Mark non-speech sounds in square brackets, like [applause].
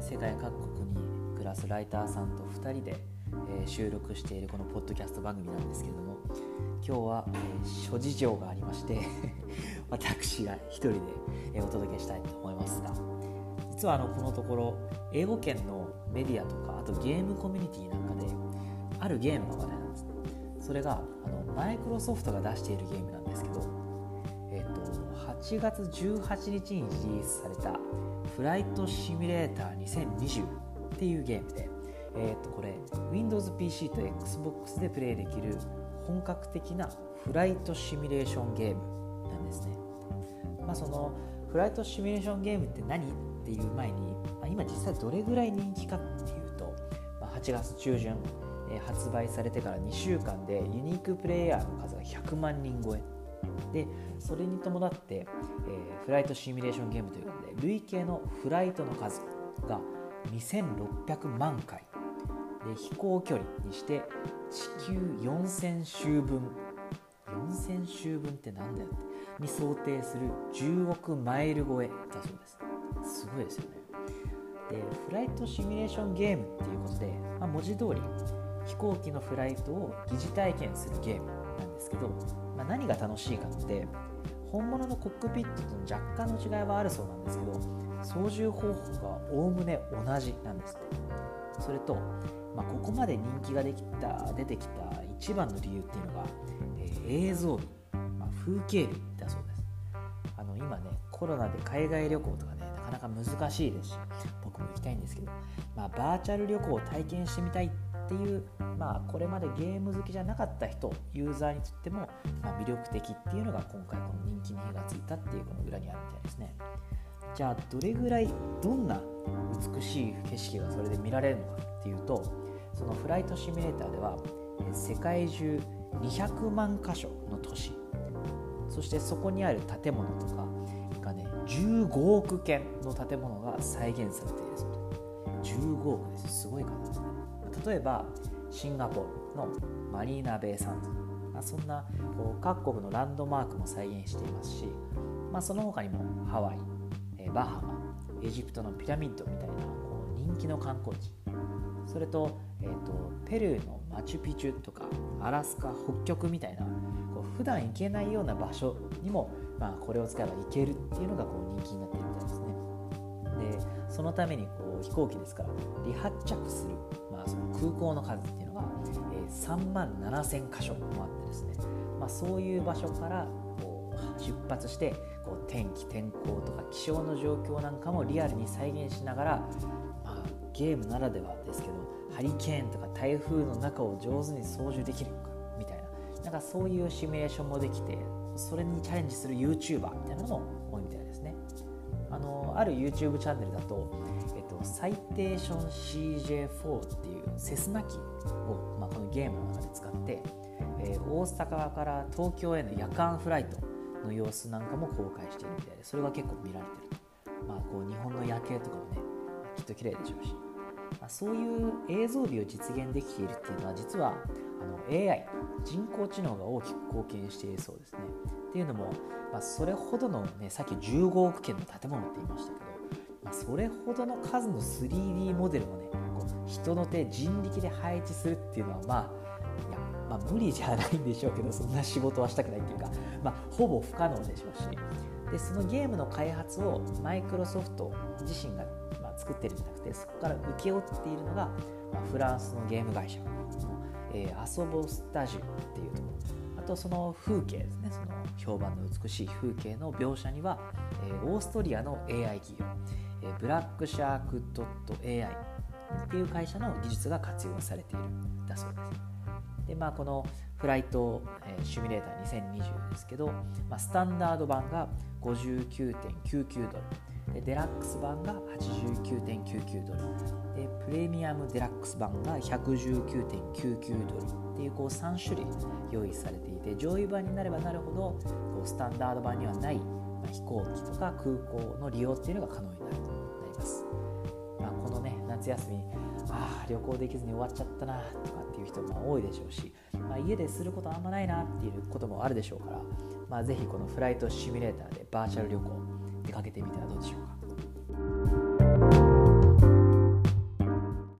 世界各国に暮らすライターさんと2人で、え、収録しているこのポッドキャスト番組なんですけれども今日は、え、諸事情がありまして [laughs] 私が1人で、えお届けしたいと思いますが実はあのこのところ英語圏のメディアとかあとゲームコミュニティなんかであるゲームが話題なんです。それがあのマイクロソフトが出しているゲームなんですけど、えーと、8月18日にリリースされたフライトシミュレーター2020っていうゲームで、えー、とこれ Windows PC と Xbox でプレイできる本格的なフライトシミュレーションゲームなんですね、まあ、そのフライトシミュレーションゲームって何っていう前に、まあ、今実際どれぐらい人気かっていうと、まあ、8月中旬、え、発売されてから2週間でユニークプレイヤーの数が100万人超え。でそれに伴って、えー、フライトシミュレーションゲームということで累計のフライトの数が2600万回。で飛行距離にして地球4000周分。4000周分って何だよって。に想定する10億マイル超えだそうです。すごいですよね。でフライトシミュレーションゲームっていうことで、まあ、文字通り飛行機のフライトを疑似体験するゲームなんです。けど、まあ、何が楽しいかって本物のコックピットとの若干の違いはあるそうなんですけど操縦方法がおおむね同じなんです。それと、まあ、ここまで人気ができた出てきた一番の理由っていうのが、えー、映像美、まあ、風景美だそうです。あの今ねコロナで海外旅行とかねなかなか難しいですし僕も行きたいんですけど、まあ、バーチャル旅行を体験してみたいっっていう、まあ、これまでゲーム好きじゃなかった人ユーザーにとっても、ま、魅力的っていうのが今回この人気に火がついたっていうこの裏にあるみたいですね。じゃあどれぐらいどんな美しい景色がそれで見られるのかっていうとそのフライトシミュレーターでは世界中200万箇所の都市そしてそこにある建物とかがね15億件の建物が再現されているそうです15億です。すごい数ですね。例えばシンガポールのマリーナ・ベイ・サンズまあ、そんなこう各国のランドマークも再現していますし、まあ、その他にもハワイ、えバハマエジプトのピラミッドみたいなこう人気の観光地。それと,、えーと、ペルーのマチュピチュとかアラスカ北極みたいなこう普段行けないような場所にも、まあ、これを使えば行けるっていうのがこう人気になっているみたいですね。でそのためにこう飛行機ですから離発着する、まあ、その空港の数っていうのが、えー、3万7000箇所もあってですね、まあ、そういう場所からこう出発してこう天気天候とか気象の状況なんかもリアルに再現しながら、まあ、ゲームならではですけどハリケーンとか台風の中を上手に操縦できるかみたいな。なんかそういうシミュレーションもできてそれにチャレンジする YouTuber みたいなのも多いみたいですね。ある YouTube チャンネルだと、えっと、サイテーション CJ4 っていうセスナ機を、まあ、このゲームの中で使って、えー、大阪から東京への夜間フライトの様子なんかも公開しているみたいでそれが結構見られてると、まあ、こう日本の夜景とかもねきっと綺麗でしょうし、まあ、そういう映像美を実現できているっていうのは実はあの AI 人工知能が大きく貢献しているそうですね。っていうのも、まあ、それほどのねさっき15億件の建物って言いましたけど、まあ、それほどの数の 3D モデルをねこう人の手人力で配置するっていうのはまあいやまあ、無理じゃないんでしょうけどそんな仕事はしたくないっていうか、まあ、ほぼ不可能でしょうし。でそのゲームの開発をマイクロソフト自身が、ま、作ってるんじゃなくてそこから請け負っているのが、ま、フランスのゲーム会社、えー、アソボスタジオっていうところ。とその風景ですねその評判の美しい風景の描写には、えー、オーストリアの AI 企業、えー、ブラックシャークドット AI っていう会社の技術が活用されているんだそうです。でまあ、このフライト、シミュレーター2020ですけど、まあ、スタンダード版が59.99ドル。でデラックス版が89.99ドル。でプレミアムデラックス版が119.99ドル。っていうこう3種類用意されていて上位版になればなるほどこうスタンダード版にはない、飛行機とか空港の利用っていうのが可能になるとなります、まあ、このね夏休みああ旅行できずに終わっちゃったなとかっていう人も多いでしょうし、まあ、家ですることあんまないなっていうこともあるでしょうから、まあ、ぜひこのフライトシミュレーターでバーチャル旅行出かけてみてはどうでしょうか？